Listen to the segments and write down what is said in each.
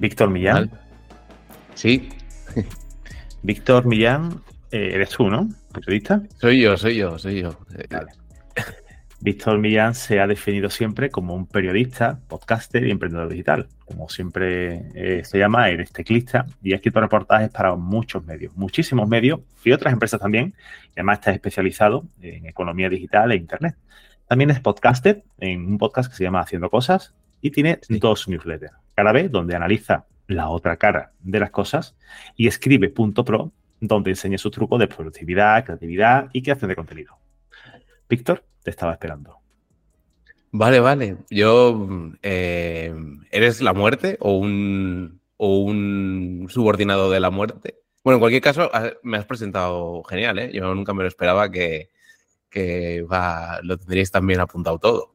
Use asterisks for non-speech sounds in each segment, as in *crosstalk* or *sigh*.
Víctor Millán. Sí. Víctor Millán, eh, eres tú, ¿no? Periodista. Soy yo, soy yo, soy yo. Víctor Millán se ha definido siempre como un periodista, podcaster y emprendedor digital. Como siempre eh, se llama, eres teclista y ha escrito reportajes para muchos medios, muchísimos medios y otras empresas también. Y además está especializado en economía digital e internet. También es podcaster en un podcast que se llama Haciendo Cosas y tiene dos newsletters. Cara B, donde analiza la otra cara de las cosas, y escribe Punto Pro, donde enseña sus trucos de productividad, creatividad y creación de contenido. Víctor, te estaba esperando. Vale, vale. Yo, eh, ¿eres la muerte o un, o un subordinado de la muerte? Bueno, en cualquier caso, me has presentado genial, ¿eh? Yo nunca me lo esperaba que, que lo tendríais también apuntado todo.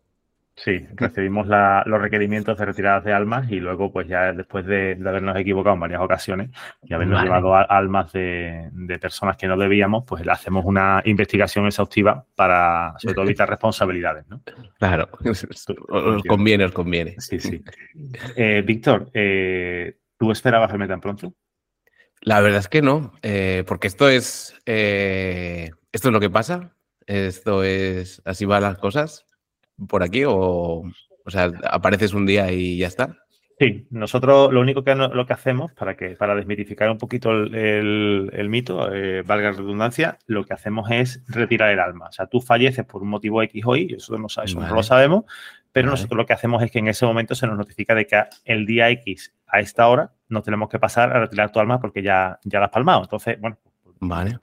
Sí, recibimos los requerimientos de retiradas de almas y luego, pues ya después de, habernos equivocado en varias ocasiones y habernos llevado almas de, personas que no debíamos, pues le hacemos una investigación exhaustiva para, sobre todo, evitar *laughs* responsabilidades, ¿no? Claro, os conviene, os conviene. Sí, sí. Eh, Víctor, eh, ¿tú esperabas verme tan pronto? La verdad es que no, eh, porque esto es, esto es lo que pasa, esto es, así van las cosas por aquí o, o sea, apareces un día y ya está? Sí, nosotros lo único que lo que hacemos para que para desmitificar un poquito el, mito, eh, valga la redundancia, lo que hacemos es retirar el alma. O sea, tú falleces por un motivo X o Y, eso no, lo sabemos, pero nosotros lo que hacemos es que en ese momento se nos notifica de que el día X a esta hora nos tenemos que pasar a retirar tu alma porque ya, ya la has palmado. Entonces, bueno, vale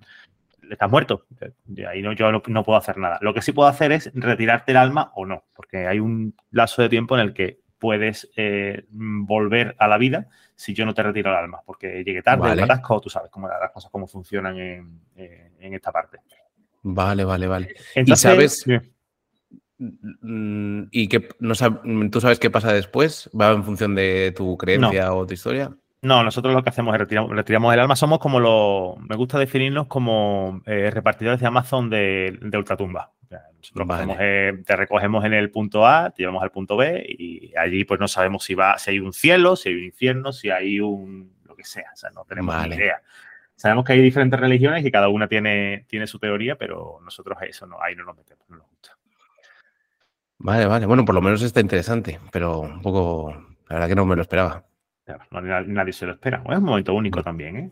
estás muerto. Y ahí no, yo no, puedo hacer nada. Lo que sí puedo hacer es retirarte el alma o no, porque hay un lazo de tiempo en el que puedes eh, volver a la vida si yo no te retiro el alma, porque llegue tarde, vale. atasco, tú sabes cómo las cosas cómo funcionan en, esta parte. Vale, vale, vale. ¿Y sabes? Mm, ¿Y que no tú sabes qué pasa después? ¿Va en función de tu creencia o tu historia? No, nosotros lo que hacemos es retiramos, retiramos el alma. Somos como los. Me gusta definirnos como eh, repartidores de Amazon de, ultratumba. nosotros te recogemos en el punto A, te llevamos al punto B y allí pues no sabemos si va, si hay un cielo, si hay un infierno, si hay un lo que sea. O sea, no tenemos ni idea. Sabemos que hay diferentes religiones y cada una tiene, tiene su teoría, pero nosotros eso no, ahí no nos metemos, no nos gusta. Vale, vale. Bueno, por lo menos está interesante, pero un poco. La verdad que no me lo esperaba nadie se lo espera. Es un momento único también, ¿eh?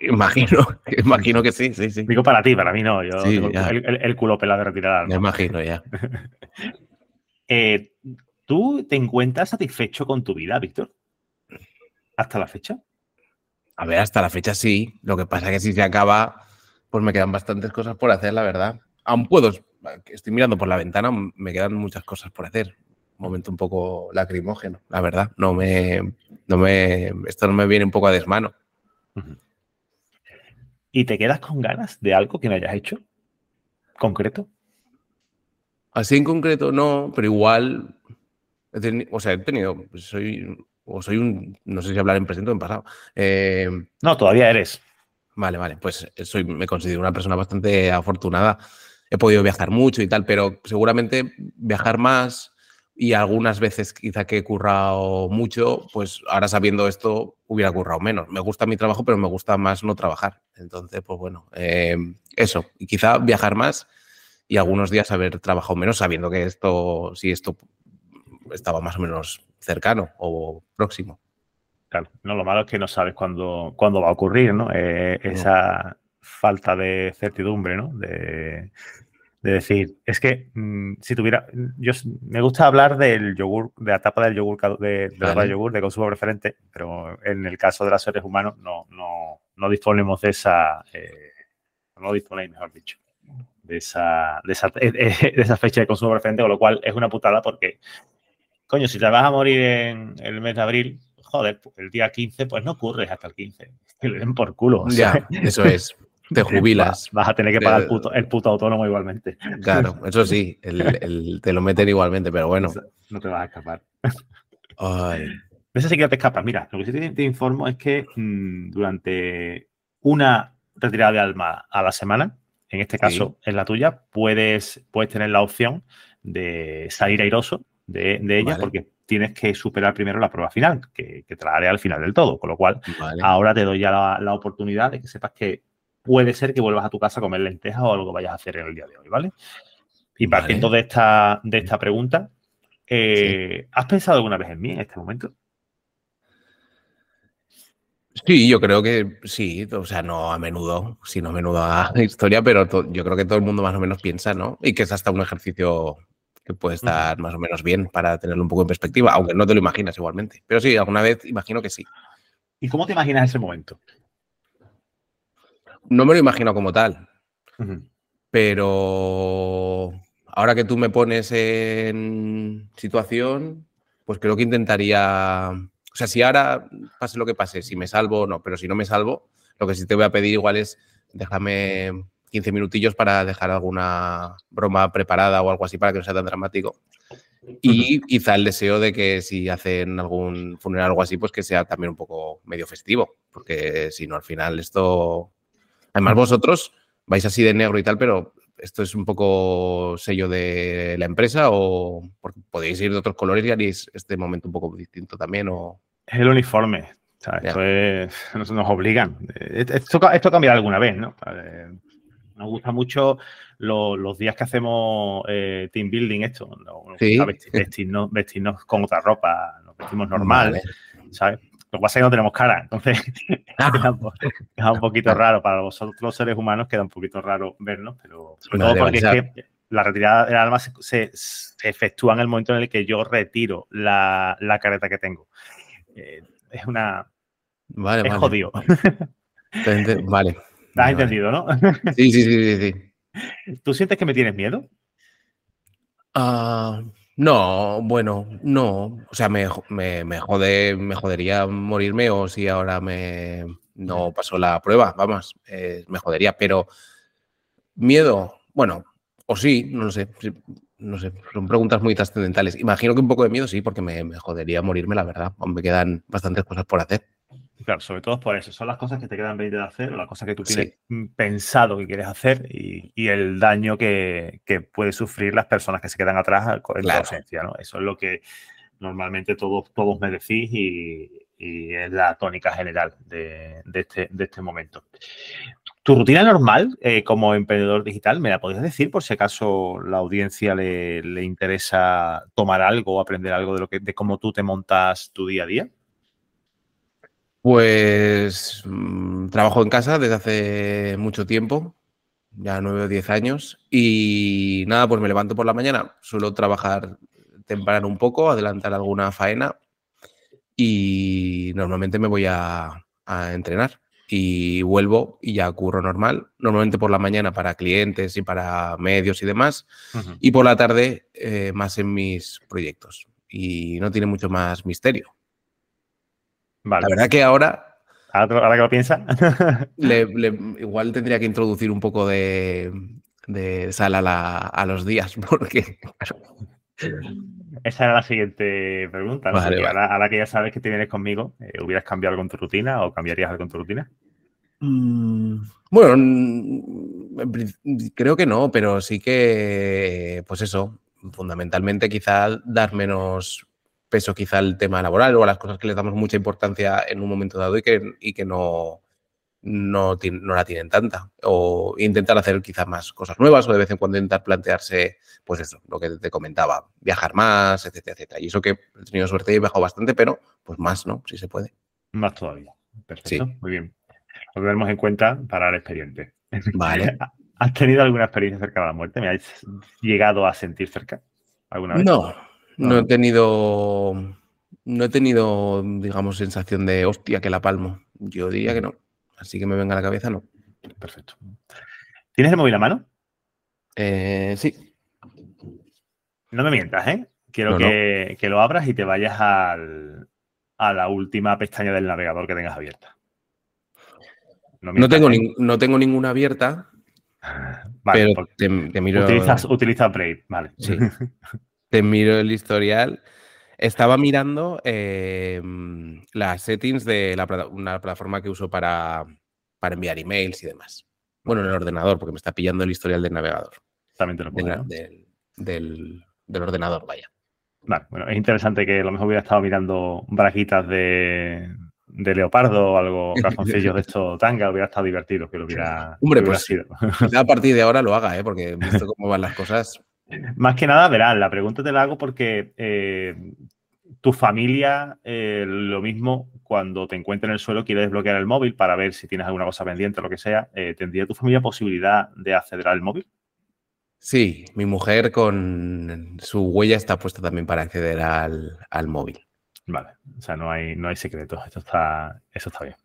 imagino, *laughs* imagino que sí, sí, sí. Digo para ti, para mí no. Yo el, culo pelado de retirar. Me imagino ya. *laughs* Eh, ¿Tú te encuentras satisfecho con tu vida, Víctor? ¿Hasta la fecha? A ver, hasta la fecha sí. Lo que pasa es que si se acaba, pues me quedan bastantes cosas por hacer, la verdad. Aún puedo, estoy mirando por la ventana, me quedan muchas cosas por hacer momento un poco lacrimógeno, la verdad. No me, no me, esto no me viene un poco a desmano. ¿Y te quedas con ganas de algo que no hayas hecho? ¿Concreto? Así en concreto no, pero igual, o sea, he tenido, soy, o soy un, no sé si hablar en presente o en pasado. Eh, no, todavía eres. Vale, vale, pues soy, me considero una persona bastante afortunada. He podido viajar mucho y tal, pero seguramente viajar más, y algunas veces quizá que he currado mucho, pues ahora sabiendo esto hubiera currado menos. Me gusta mi trabajo, pero me gusta más no trabajar. Entonces, pues bueno, em, eso. Y quizá viajar más y algunos días haber trabajado menos sabiendo que esto, si esto estaba más o menos cercano o próximo. Claro, no, lo malo es que no sabes cuándo, cuándo va a ocurrir, ¿no? Eh, esa falta de certidumbre, ¿no? De, de decir, es que mm, si tuviera, yo me gusta hablar del yogur, de la tapa del yogur, de, de yogur de consumo preferente, pero en el caso de los seres humanos no, no, no disponemos de esa, eh, no disponéis, mejor dicho, de esa, de esa, *laughs* de esa fecha de consumo preferente, con lo cual es una putada porque, coño, si te vas a morir en el mes de abril, joder, el día 15, pues no ocurre hasta el 15. Que le den por culo. Ya, eso es. Te jubilas. Vas a tener que pagar el puto, autónomo igualmente. Claro, *laughs* eso sí, te lo meten igualmente, pero bueno. No te vas a escapar. Ay. *laughs* Eso sí que te escapas. Mira, lo que sí te, informo es que mm, durante una retirada de alma a la semana, en este caso es la tuya, puedes, puedes tener la opción de salir airoso de, ella, porque tienes que superar primero la prueba final, que, te la haré al final del todo. Con lo cual, ahora te doy ya la, oportunidad de que sepas que puede ser que vuelvas a tu casa a comer lentejas o algo vayas a hacer en el día de hoy, ¿vale? Y partiendo de, esta, de esta pregunta, eh, ¿has pensado alguna vez en mí en este momento? Sí, yo creo que sí, o sea, no a menudo, sino a menudo a historia, pero yo creo que todo el mundo más o menos piensa, ¿no? Y que es hasta un ejercicio que puede estar más o menos bien para tenerlo un poco en perspectiva, aunque no te lo imaginas igualmente. Pero sí, alguna vez imagino que sí. ¿Y cómo te imaginas ese momento? No me lo imagino como tal, pero ahora que tú me pones en situación, pues creo que intentaría o sea, si ahora pase lo que pase, si me salvo o no, pero si no me salvo, lo que sí te voy a pedir igual es déjame 15 minutillos para dejar alguna broma preparada o algo así para que no sea tan dramático. Y quizá el deseo de que si hacen algún funeral o algo así, pues que sea también un poco medio festivo, porque si no, al final esto... Además vosotros vais así de negro y tal, pero esto es un poco sello de la empresa o podéis ir de otros colores y haréis este momento un poco distinto también o... Es el uniforme. esto es, nos, obligan. Esto, esto cambiará alguna vez, ¿no? Nos gusta mucho los días que hacemos eh, team building, esto. vestirnos, vestirnos, con otra ropa, nos vestimos normal, ¿sabes? Lo que pasa es que no tenemos cara, entonces *laughs* *laughs* queda, un poquito raro. Para vosotros los seres humanos queda un poquito raro vernos, pero sobre todo porque es que la retirada del alma se, efectúa en el momento en el que yo retiro la, la careta que tengo. Eh, es una. Vale, es jodido. *laughs* Vale. ¿Te has entendido, no? Sí, sí, sí, sí, sí. ¿Tú sientes que me tienes miedo? Ah, no, bueno, no. O sea, me, me, me, jode, me jodería morirme o si ahora me no pasó la prueba, vamos, eh, me jodería. Pero miedo, bueno, o sí, no lo sé no sé, son preguntas muy trascendentales. Imagino que un poco de miedo sí, porque me, jodería morirme, la verdad. Me quedan bastantes cosas por hacer. Claro, sobre todo por eso. Son las cosas que te quedan pendientes de hacer, las cosas que tú tienes pensado que quieres hacer y, el daño que, que pueden sufrir las personas que se quedan atrás en la ausencia. ¿no? Eso es lo que normalmente todos, todos me decís y, es la tónica general de, este, de este momento. ¿Tu rutina normal eh, como emprendedor digital me la podrías decir por si acaso la audiencia le, interesa tomar algo o aprender algo de, lo que, de cómo tú te montas tu día a día? Pues mm, trabajo en casa desde hace mucho tiempo, ya nueve o diez años, y nada, pues me levanto por la mañana, suelo trabajar temprano un poco, adelantar alguna faena y normalmente me voy a entrenar y vuelvo y ya curro normal, normalmente por la mañana para clientes y para medios y demás, y por la tarde eh, más en mis proyectos. Y no tiene mucho más misterio. La verdad que ahora... Ahora, que lo piensa. *laughs* igual tendría que introducir un poco de, sal a, los días, *laughs* porque... Esa era la siguiente pregunta. Ahora, que ya sabes que te vienes conmigo, eh, ¿hubieras cambiado algo en tu rutina o cambiarías algo en tu rutina? Mm, bueno, creo que no, pero sí que, pues eso, fundamentalmente quizá dar menos peso quizá al tema laboral o a las cosas que les damos mucha importancia en un momento dado y que, y que no, no, no, la tienen tanta. O intentar hacer quizás más cosas nuevas o de vez en cuando intentar plantearse, pues eso, lo que te comentaba, viajar más, etcétera, etcétera. Y eso que he tenido suerte y he viajado bastante, pero pues más, ¿no? Si se puede. Más todavía. Perfecto. Muy bien. Lo tenemos en cuenta para el expediente. Vale. *laughs* ¿Has tenido alguna experiencia cerca de la muerte? ¿Me has llegado a sentir cerca alguna vez? No, no he tenido, no he tenido, digamos, sensación de hostia que la palmo. Yo diría que no. Así que me venga a la cabeza, no. Perfecto. ¿Tienes el móvil a mano? Eh, sí. No me mientas, ¿eh? Quiero que, lo abras y te vayas al, a la última pestaña del navegador que tengas abierta. No, tengo, ¿eh? no tengo ninguna abierta. Vale, pero te, miro. Utilizas, utiliza Brave, vale. Sí. *laughs* te miro el historial. Estaba mirando em, las settings de una plataforma que uso para, para, enviar emails y demás. Bueno, en el ordenador, porque me está pillando el historial del navegador. También te lo del, del, ordenador, vaya. Vale, bueno, es interesante que a lo mejor hubiera estado mirando braquitas de, de leopardo o algo, *laughs* calzoncillos de esto tanga, hubiera estado divertido que lo hubiera, Hombre, que hubiera pues sido. a *laughs* partir de ahora lo haga, ¿eh? porque visto cómo van las cosas. Más que nada, verás, la pregunta te la hago porque eh, tu familia, eh, lo mismo, cuando te encuentra en el suelo, quiere desbloquear el móvil para ver si tienes alguna cosa pendiente o lo que sea. eh, ¿Tendría tu familia posibilidad de acceder al móvil? Sí, mi mujer con su huella está puesta también para acceder al, al móvil. Vale, o sea, no hay, no hay secretos. Esto está, eso está bien.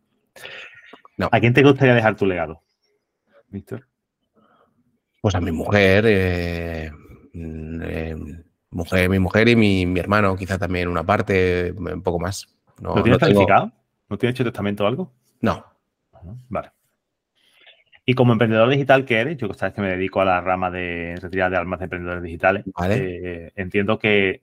No. ¿A quién te gustaría dejar tu legado, Víctor? Pues a mi mujer, eh, eh, mujer, mi mujer y mi, mi hermano, quizá también una parte, un poco más. No, ¿Lo tienes no tengo-? ¿No tienes hecho testamento o algo? No, Vale. Y como emprendedor digital que eres, yo sabes que me dedico a la rama de retirada de almas de emprendedores digitales, Vale. eh, entiendo que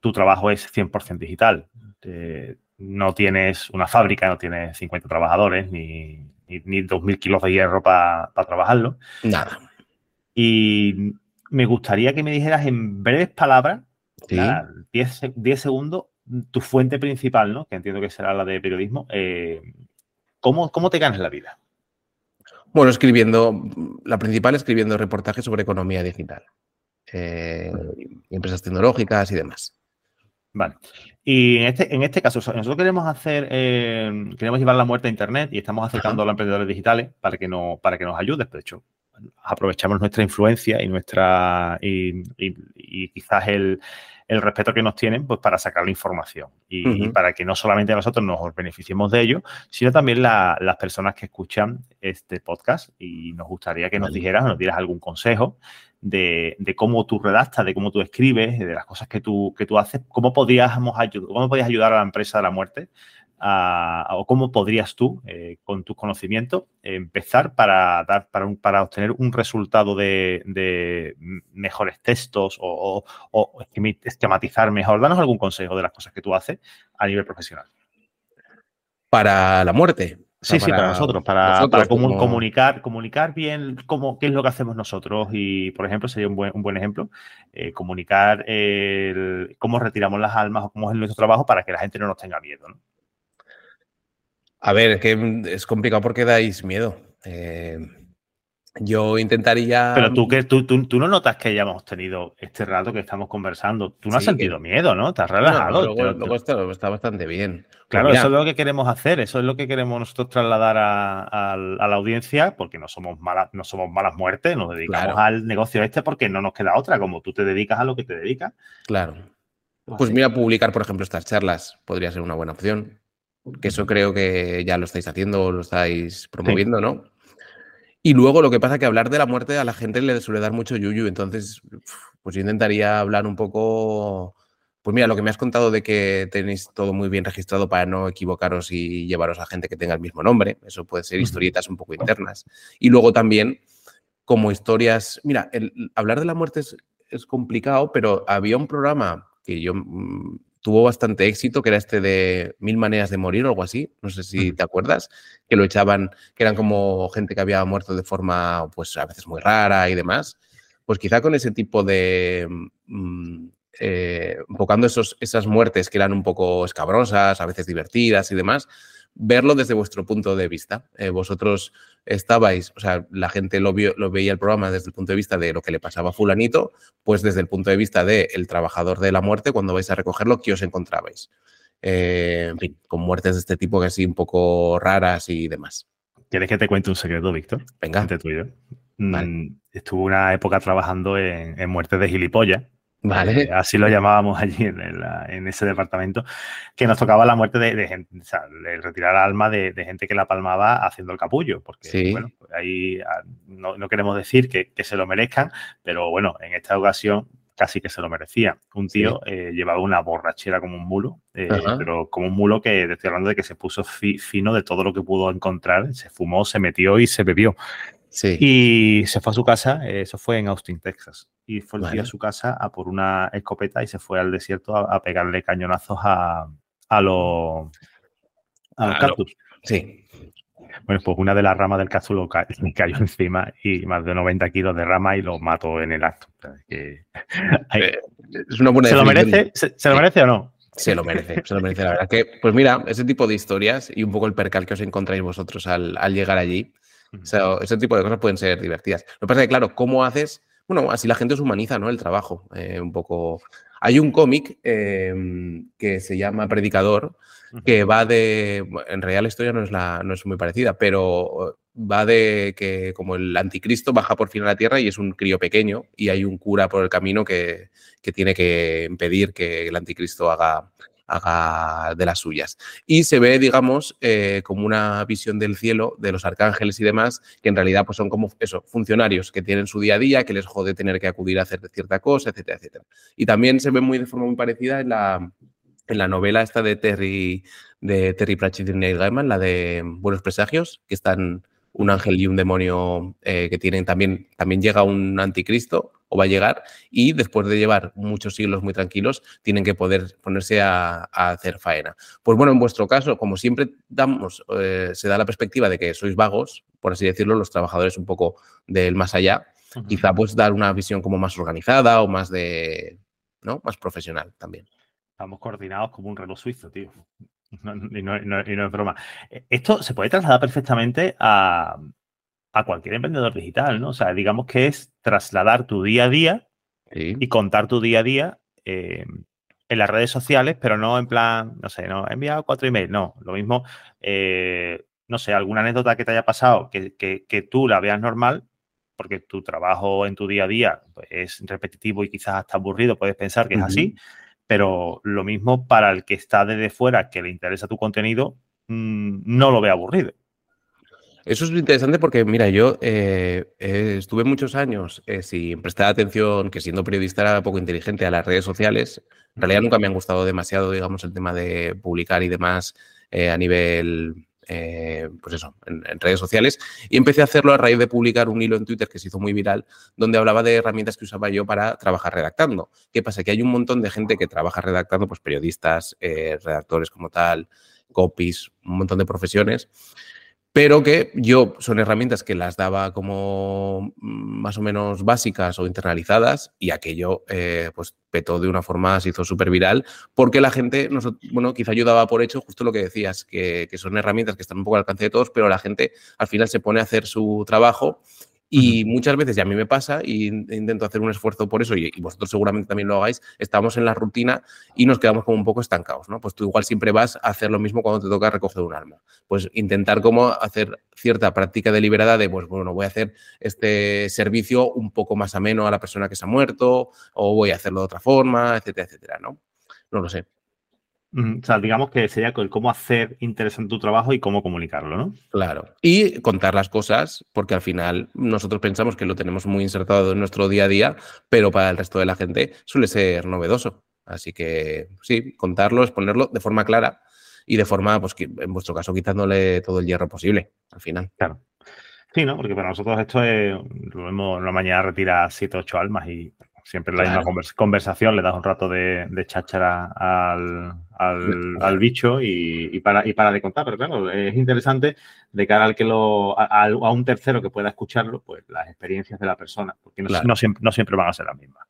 tu trabajo es 100% digital. Eh, no tienes una fábrica, no tienes 50 trabajadores, ni, ni, ni 2.000 kilos de hierro para trabajarlo. nada. Y me gustaría que me dijeras en breves palabras, Sí. nada, 10, se- 10 segundos, tu fuente principal, ¿no? que entiendo que será la de periodismo. eh, ¿cómo, ¿Cómo te ganas la vida? Bueno, escribiendo, la principal escribiendo reportajes sobre economía digital, eh, empresas tecnológicas y demás. Vale. Y en este, en este caso, so- nosotros queremos hacer, eh, queremos llevar la muerte a Internet y estamos acercando a los emprendedores digitales para que, no, para que nos ayudes. De hecho, aprovechamos nuestra influencia y nuestra y, y- y quizás el, el respeto que nos tienen pues para sacar la información. Y, para que no solamente nosotros nos beneficiemos de ello, sino también la- las personas que escuchan este podcast. Y nos gustaría que nos dijeras, nos dieras algún consejo de, de cómo tú redactas, de cómo tú escribes, de las cosas que tú, que tú haces, cómo podríamos ayudar, cómo podrías ayudar a la empresa de la muerte a- o cómo podrías tú, eh, con tus conocimientos, empezar para dar, para, un- para obtener un resultado de, de mejores textos o, o- o esquemi- esquematizar mejor. Danos algún consejo de las cosas que tú haces a nivel profesional. Para la muerte. Sí, sí, para nosotros, para, nosotros para comu- como- comunicar, comunicar bien cómo, qué es lo que hacemos nosotros y, por ejemplo, sería un buen, un buen ejemplo, eh, comunicar el- cómo retiramos las almas o cómo es nuestro trabajo para que la gente no nos tenga miedo. ¿no? A ver, es que es complicado porque dais miedo. Eh, yo intentaría. Pero tú, que, tú, tú, tú no notas que ya hemos tenido este rato que estamos conversando. Tú no has sentido que- miedo, ¿no? Te has No, relajado. luego, luego está, está bastante bien. Pues Claro, mira, eso es lo que queremos hacer, eso es lo que queremos nosotros trasladar a, a- a la audiencia, porque no somos malas, no somos malas muertes, nos dedicamos Claro. al negocio este porque no nos queda otra, como tú te dedicas a lo que te dedicas. Claro. Pues mira, publicar, por ejemplo, estas charlas podría ser una buena opción. Que eso creo que ya lo estáis haciendo o lo estáis promoviendo, ¿no? Y luego lo que pasa es que hablar de la muerte a la gente le suele dar mucho yuyu. Entonces, pues yo intentaría hablar un poco. Pues mira, lo que me has contado de que tenéis todo muy bien registrado para no equivocaros y llevaros a gente que tenga el mismo nombre. Eso puede ser historietas un poco internas. Y luego también como historias. Mira, el, hablar de la muerte es, es complicado, pero había un programa que yo mm, tuvo bastante éxito, que era este de Mil maneras de morir o algo así. No sé si te acuerdas, que lo echaban, que eran como gente que había muerto de forma, pues a veces muy rara y demás. Pues quizá con ese tipo de. mm, eh, enfocando esos, esas muertes que eran un poco escabrosas, a veces divertidas y demás, verlo desde vuestro punto de vista. Eh, vosotros estabais, o sea, la gente lo, vio- lo veía el programa desde el punto de vista de lo que le pasaba a fulanito, pues desde el punto de vista del trabajador de la muerte, cuando vais a recogerlo, ¿qué os encontrabais? Eh, en fin, con muertes de este tipo que así un poco raras y demás. ¿Quieres que te cuente un secreto, Víctor? Venga, Entre tú y yo. Vale. Mm, Estuve una época trabajando en, en muertes de gilipollas. Vale. Eh, así lo llamábamos *laughs* allí en, el- en ese departamento, que nos tocaba la muerte de, de gente, o sea, de retirar alma de, de gente que la palmaba haciendo el capullo, porque Sí. bueno, pues ahí ah, no, no queremos decir que, que se lo merezcan, pero bueno, en esta ocasión casi que se lo merecía. Un Sí. tío eh, llevaba una borrachera como un mulo, eh, pero como un mulo que te estoy hablando de que se puso fi- fino de todo lo que pudo encontrar, se fumó, se metió y se bebió. Sí. Y se fue a su casa, eh, eso fue en Austin, Texas. Y fue el tío a su casa a por una escopeta y se fue al desierto a, a pegarle cañonazos a, a los, a los A lo- cactus. sí. Bueno, pues una de las ramas del cápsulo *laughs* cayó encima y más de 90 kilos de rama y lo mató en el acto. *laughs* Eh, es una buena ¿Se lo merece? ¿Se, lo merece o no? Se lo merece, se lo merece, la verdad. Que, pues mira, ese tipo de historias y un poco el percal que os encontráis vosotros al, llegar allí, ese tipo de cosas pueden ser divertidas. Lo que pasa es que, claro, ¿cómo haces? Bueno, así la gente os humaniza, ¿no? El trabajo. Eh, un poco. Hay un cómic em, que se llama Predicador, que va de. En realidad la historia no es, la, no es muy parecida, pero va de que como el anticristo baja por fin a la tierra y es un crío pequeño y hay un cura por el camino que, que tiene que impedir que el anticristo haga, haga de las suyas. Y se ve, digamos, eh, como una visión del cielo, de los arcángeles y demás, que en realidad pues, son como eso, funcionarios que tienen su día a día, que les jode tener que acudir a hacer cierta cosa, etcétera, etcétera. Y también se ve muy de forma muy parecida en la, en la novela esta de Terry, de Terry Pratchett y Neil Gaiman, la de Buenos Presagios, que están un ángel y un demonio eh, que tienen también, también llega un anticristo o va a llegar y después de llevar muchos siglos muy tranquilos tienen que poder ponerse a, hacer faena. Pues bueno, en vuestro caso, como siempre damos, eh, se da la perspectiva de que sois vagos, por así decirlo, los trabajadores un poco del más allá, quizá pues dar una visión como más organizada o más de, ¿no? Más profesional también. Estamos coordinados como un reloj suizo, tío. *laughs* y, no, es broma. E, esto se puede trasladar perfectamente a, cualquier emprendedor digital, ¿no? O sea, digamos que es trasladar tu día a día y contar tu día a día eh, en las redes sociales, pero no en plan, no sé, no, he enviado cuatro emails, no, lo mismo, eh, no sé, alguna anécdota que te haya pasado que, tú la veas normal, porque tu trabajo en tu día a día pues, es repetitivo y quizás hasta aburrido, puedes pensar que es así, pero lo mismo para el que está desde fuera, que le interesa tu contenido, mm, no lo ve aburrido. Eso es interesante porque, mira, yo eh, eh, estuve muchos años eh, sin prestar atención, que siendo periodista era poco inteligente a las redes sociales. En realidad nunca me han gustado demasiado, digamos, el tema de publicar y demás a nivel eh, pues eso, en, redes sociales. Y empecé a hacerlo a raíz de publicar un hilo en Twitter que se hizo muy viral, donde hablaba de herramientas que usaba yo para trabajar redactando. ¿Qué pasa? Que hay un montón de gente que trabaja redactando, pues periodistas, eh, redactores como tal, copies, un montón de profesiones pero que yo son herramientas que las daba como mm, más o menos básicas o internalizadas y aquello eh, pues petó de una forma, se hizo súper viral, porque la gente, bueno, quizá ayudaba por hecho justo lo que decías, que, que, son herramientas que están un poco al alcance de todos, pero la gente al final se pone a hacer su trabajo y muchas veces, y a mí me pasa, y intento hacer un esfuerzo por eso, y, vosotros seguramente también lo hagáis, estamos en la rutina y nos quedamos como un poco estancados, ¿no? Pues tú igual siempre vas a hacer lo mismo cuando te toca recoger un alma. Pues intentar como hacer cierta práctica deliberada de, pues bueno, voy a hacer este servicio un poco más ameno a la persona que se ha muerto, o voy a hacerlo de otra forma, etcétera, etcétera, ¿no? No lo sé. O sea, digamos que sería el cómo hacer interesante tu trabajo y cómo comunicarlo, ¿no? Claro. Y contar las cosas, porque al final nosotros pensamos que lo tenemos muy insertado en nuestro día a día, pero para el resto de la gente suele ser novedoso. Así que sí, contarlo, exponerlo de forma clara y de forma, pues en vuestro caso, quitándole todo el hierro posible al final. Claro. Sí, ¿no? Porque para nosotros esto es, lo vemos, la mañana retira 7, 8 almas y siempre la misma conversación, le das un rato de, de cháchara al, bicho y, para, y para de contar. Pero claro, es interesante de cara al que lo, a, un tercero que pueda escucharlo, pues las experiencias de la persona, porque no, siempre, no siempre van a ser las mismas.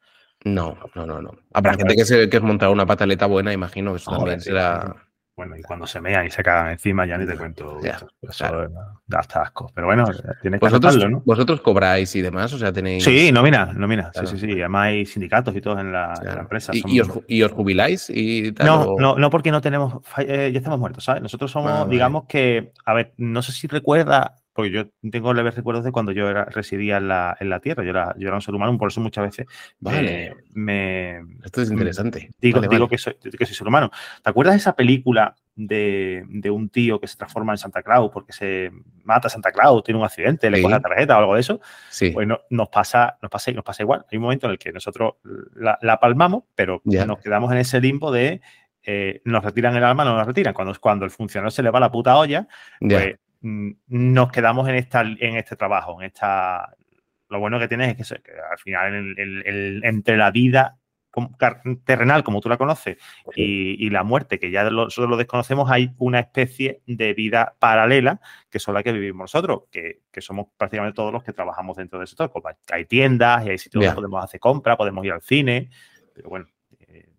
No, no, no, no. Habrá gente que, se, que es montar una pataleta buena, imagino que eso también será. Bueno, y cuando se mea y se cagan encima, ya ni te cuento. eso da hasta asco. Pero bueno, tiene que ¿Vosotros, ¿no? ¿Vosotros cobráis y demás? O sea, tenéis. Sí, nómina, nómina. Sí, sí, sí. Además hay sindicatos y todo en la, empresa. ¿Y, os, jubiláis? Y no, no, no, porque no tenemos. Eh, ya estamos muertos, ¿sabes? Nosotros somos, ah, digamos que. A ver, no sé si recuerda porque yo tengo leves recuerdos de cuando yo era, residía en la, en la Tierra, yo era, yo era un ser humano, por eso muchas veces vale. me, Esto es interesante. Digo, digo Que, soy, que soy ser humano. ¿Te acuerdas de esa película de, de, un tío que se transforma en Santa Claus porque se mata a Santa Claus, tiene un accidente, le coge la tarjeta o algo de eso? Sí. Pues nos, pasa, nos, pasa, nos pasa igual. Hay un momento en el que nosotros la, palmamos, pero nos quedamos en ese limbo de eh, nos retiran el alma, no nos retiran. Cuando, cuando el funcionario se le va la puta olla, pues Mm, nos quedamos en, esta, en este trabajo, en esta... Lo bueno que tienes es que, al final entre la vida terrenal como tú la conoces y, la muerte, que ya nosotros lo desconocemos, hay una especie de vida paralela que son la que vivimos nosotros, que, somos prácticamente todos los que trabajamos dentro del sector. Pues hay tiendas y hay sitios donde podemos hacer compras, podemos ir al cine, pero bueno, eh,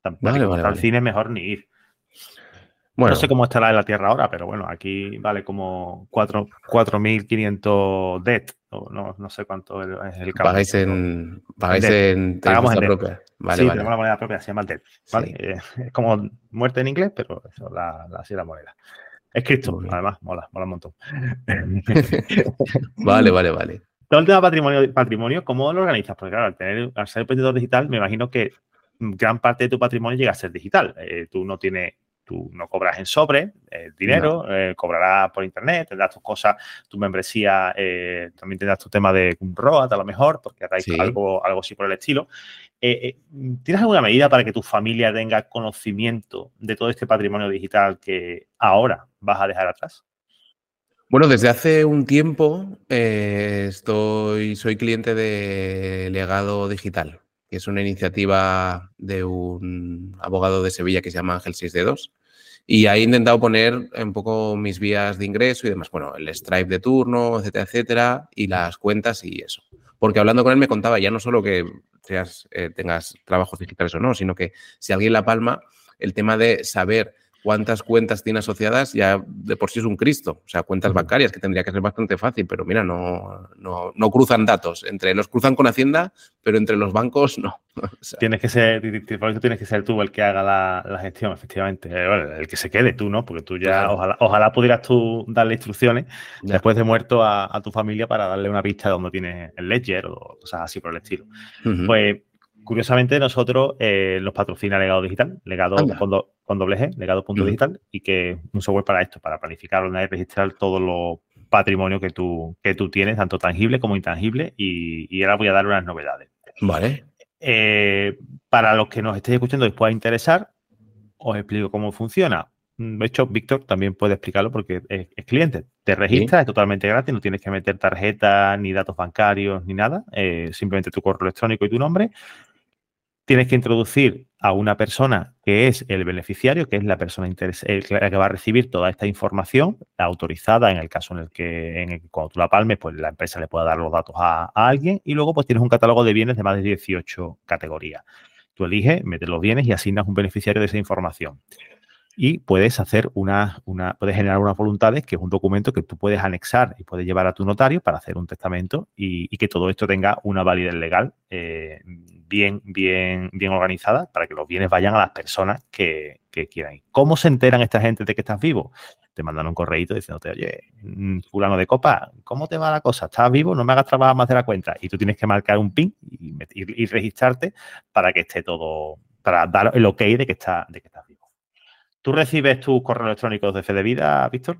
tampoco al cine mejor ni ir. No sé cómo estará en la Tierra ahora, pero bueno, aquí vale como 4.500 DET, no, no sé cuánto es el cambio. Pagáis en, pagáis en, Pagamos en propia. Vale, sí, tenemos la moneda propia, se llama el DET. ¿vale? Eh, *laughs* es como muerte en inglés, pero eso, la, la, así la moneda. Es Cristo, además, mola, mola un montón. *laughs* vale, vale, vale. Todo el tema patrimonio, patrimonio, ¿cómo lo organizas? Porque claro, al, tener, al ser emprendedor digital, me imagino que gran parte de tu patrimonio llega a ser digital. Eh, tú no tienes tú no cobras en sobre el dinero, eh, cobrarás por internet, tendrás tus cosas, tu membresía, eh, también tendrás tu tema de un ROAT a lo mejor, porque harás algo, algo así por el estilo. Eh, ¿Tienes alguna medida para que tu familia tenga conocimiento de todo este patrimonio digital que ahora vas a dejar atrás? Bueno, desde hace un tiempo estoy, soy cliente de Legado Digital, que es una iniciativa de un abogado de Sevilla que se llama Ángel 6 Dedos. Y ahí he intentado poner un poco mis vías de ingreso y demás. Bueno, el Stripe de turno, etcétera, etcétera, y las cuentas y eso. Porque hablando con él me contaba ya no solo que seas, eh, tengas trabajos digitales o no, sino que si alguien la palma, el tema de saber cuántas cuentas tiene asociadas ya de por sí es un Cristo. O sea, cuentas bancarias, que tendría que ser bastante fácil, pero mira, no, no, no cruzan datos. Entre los cruzan con Hacienda, pero entre los bancos no. *laughs* tienes que ser, por eso tienes que ser tú el que haga la, gestión, efectivamente. Eh, el que se quede tú, ¿no? Porque tú ya, ojalá, pudieras tú darle instrucciones después de muerto a, tu familia para darle una pista de dónde tienes el ledger o cosas así por el estilo. Pues curiosamente, nosotros eh, nos patrocina Legado Digital, Legado con, doble G, legado.digital, y que un software para esto, para planificar y registrar todo lo patrimonio que tú, que tú tienes, tanto tangible como intangible, y, ahora voy a dar unas novedades. Vale. Eh, para los que nos estéis escuchando y pueda interesar, os explico cómo funciona. De hecho, Víctor también puede explicarlo porque es, cliente. Te registras, es totalmente gratis, no tienes que meter tarjeta, ni datos bancarios, ni nada. Eh, simplemente tu correo electrónico y tu nombre tienes que introducir a una persona que es el beneficiario, que es la persona que va a recibir toda esta información, autorizada en el caso en el que en cuando tú la palmes, pues la empresa le pueda dar los datos a, alguien y luego pues tienes un catálogo de bienes de más de 18 categorías. Tú eliges, metes los bienes y asignas un beneficiario de esa información. Y puedes hacer una, una, puedes generar unas voluntades, que es un documento que tú puedes anexar y puedes llevar a tu notario para hacer un testamento y, que todo esto tenga una validez legal eh, bien, bien, bien organizada para que los bienes vayan a las personas que, quieran ¿Cómo se enteran esta gente de que estás vivo? Te mandan un correíto diciéndote, oye, mm, fulano de copa, ¿cómo te va la cosa? ¿Estás vivo? No me hagas trabajar más de la cuenta. Y tú tienes que marcar un PIN y, registrarte para que esté todo, para dar el ok de que, está, de que estás vivo. ¿Tú recibes tus correos electrónicos de fe de vida, Víctor?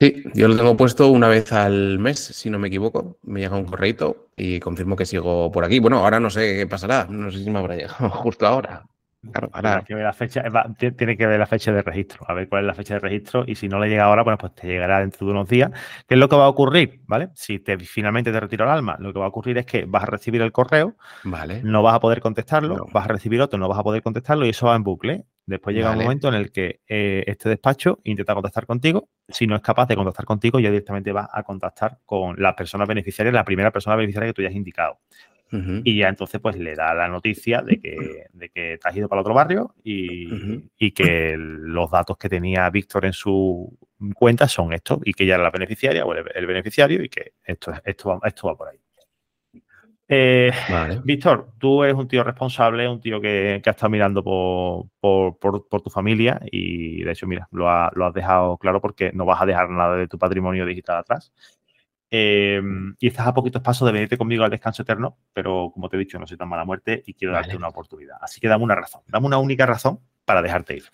Sí, yo lo tengo puesto una vez al mes, si no me equivoco. Me llega un correito y confirmo que sigo por aquí. Bueno, ahora no sé qué pasará. No sé si me habrá llegado *laughs* justo ahora. Claro, ahora. Tiene que, ver la fecha, tiene que ver la fecha de registro, a ver cuál es la fecha de registro y si no le llega ahora, bueno, pues te llegará dentro de unos días. ¿Qué es lo que va a ocurrir? ¿Vale? Si te, finalmente te retiro el alma, lo que va a ocurrir es que vas a recibir el correo, vale. no vas a poder contestarlo, vas a recibir otro, no vas a poder contestarlo y eso va en bucle. Después llega un momento en el que eh, este despacho intenta contactar contigo. Si no es capaz de contactar contigo, ya directamente va a contactar con las personas beneficiarias, la primera persona beneficiaria que tú ya has indicado. Y ya entonces pues le da la noticia de que, de que te has ido para otro barrio y, y, que los datos que tenía Víctor en su cuenta son estos y que ya era la beneficiaria o el, beneficiario y que esto, esto, va, esto va por ahí. Eh, Víctor, tú eres un tío responsable, un tío que, ha estado mirando por, tu familia y de hecho, mira, lo, has dejado claro porque no vas a dejar nada de tu patrimonio digital atrás. Em, y estás a poquitos pasos de venirte conmigo al descanso eterno, pero como te he dicho, no soy tan mala muerte y quiero darte una oportunidad. Así que dame una razón, dame una única razón para dejarte ir.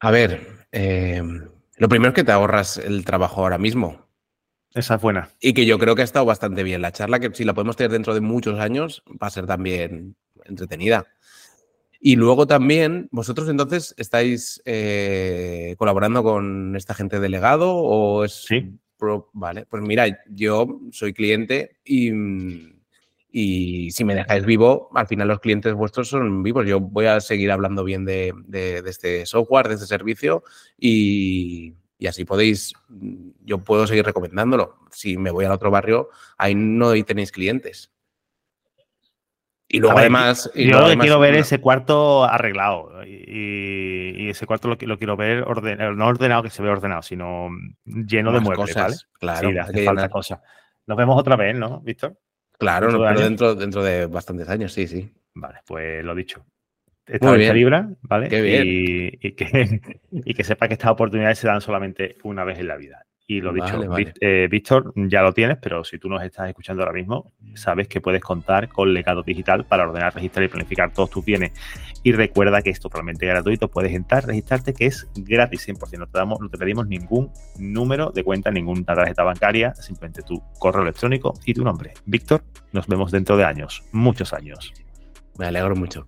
A ver, em, lo primero es que te ahorras el trabajo ahora mismo. Esa es buena. Y que yo creo que ha estado bastante bien. La charla, que si la podemos tener dentro de muchos años, va a ser también entretenida. Y luego también, vosotros entonces estáis eh, colaborando con esta gente delegado o es... Sí. vale, pues mira, yo soy cliente y, Y si me dejáis vivo, al final los clientes vuestros son vivos. Yo voy a seguir hablando bien de, este software, de este servicio y, así podéis, yo puedo seguir recomendándolo. Si me voy al otro barrio, ahí no tenéis clientes. Y luego además... yo quiero ver ese cuarto arreglado y, ese cuarto lo, quiero ver ordenado, no ordenado que se ve ordenado, sino lleno de muebles, ¿vale? Claro, sí, hace falta cosas. Nos vemos otra vez, ¿no, Víctor? Claro, pero dentro, dentro de bastantes años, sí, sí. Vale, pues lo dicho. Esta vez libra, ¿vale? Qué bien. Y, que, *laughs* y que sepa que estas oportunidades se dan solamente una vez en la vida. Y lo dicho, eh, Víctor, ya lo tienes, pero si tú nos estás escuchando ahora mismo, sabes que puedes contar con Legado Digital para ordenar, registrar y planificar todos tus bienes. Y recuerda que es totalmente gratuito, puedes entrar, registrarte, que es gratis 100%. No te, damos, no te pedimos ningún número de cuenta, ninguna tarjeta bancaria, simplemente tu correo electrónico y tu nombre. Víctor, nos vemos dentro de años, muchos años. Me alegro mucho.